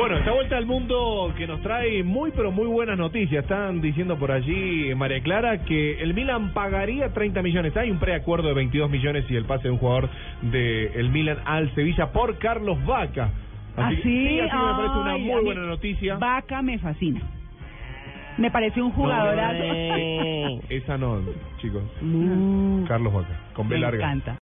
Bueno, esta vuelta al mundo que nos trae muy pero muy buenas noticias. Están diciendo por allí, María Clara, que el Milan pagaría 30 millones. Hay un preacuerdo de 22 millones y el pase de un jugador del Milan al Sevilla por Carlos Vaca. ¿Ah, que- sí? así me parece una muy buena noticia. Vaca me fascina. Me parece un jugadorazo. Esa no, chicos. Mm, Carlos Vaca, con B me larga. encanta.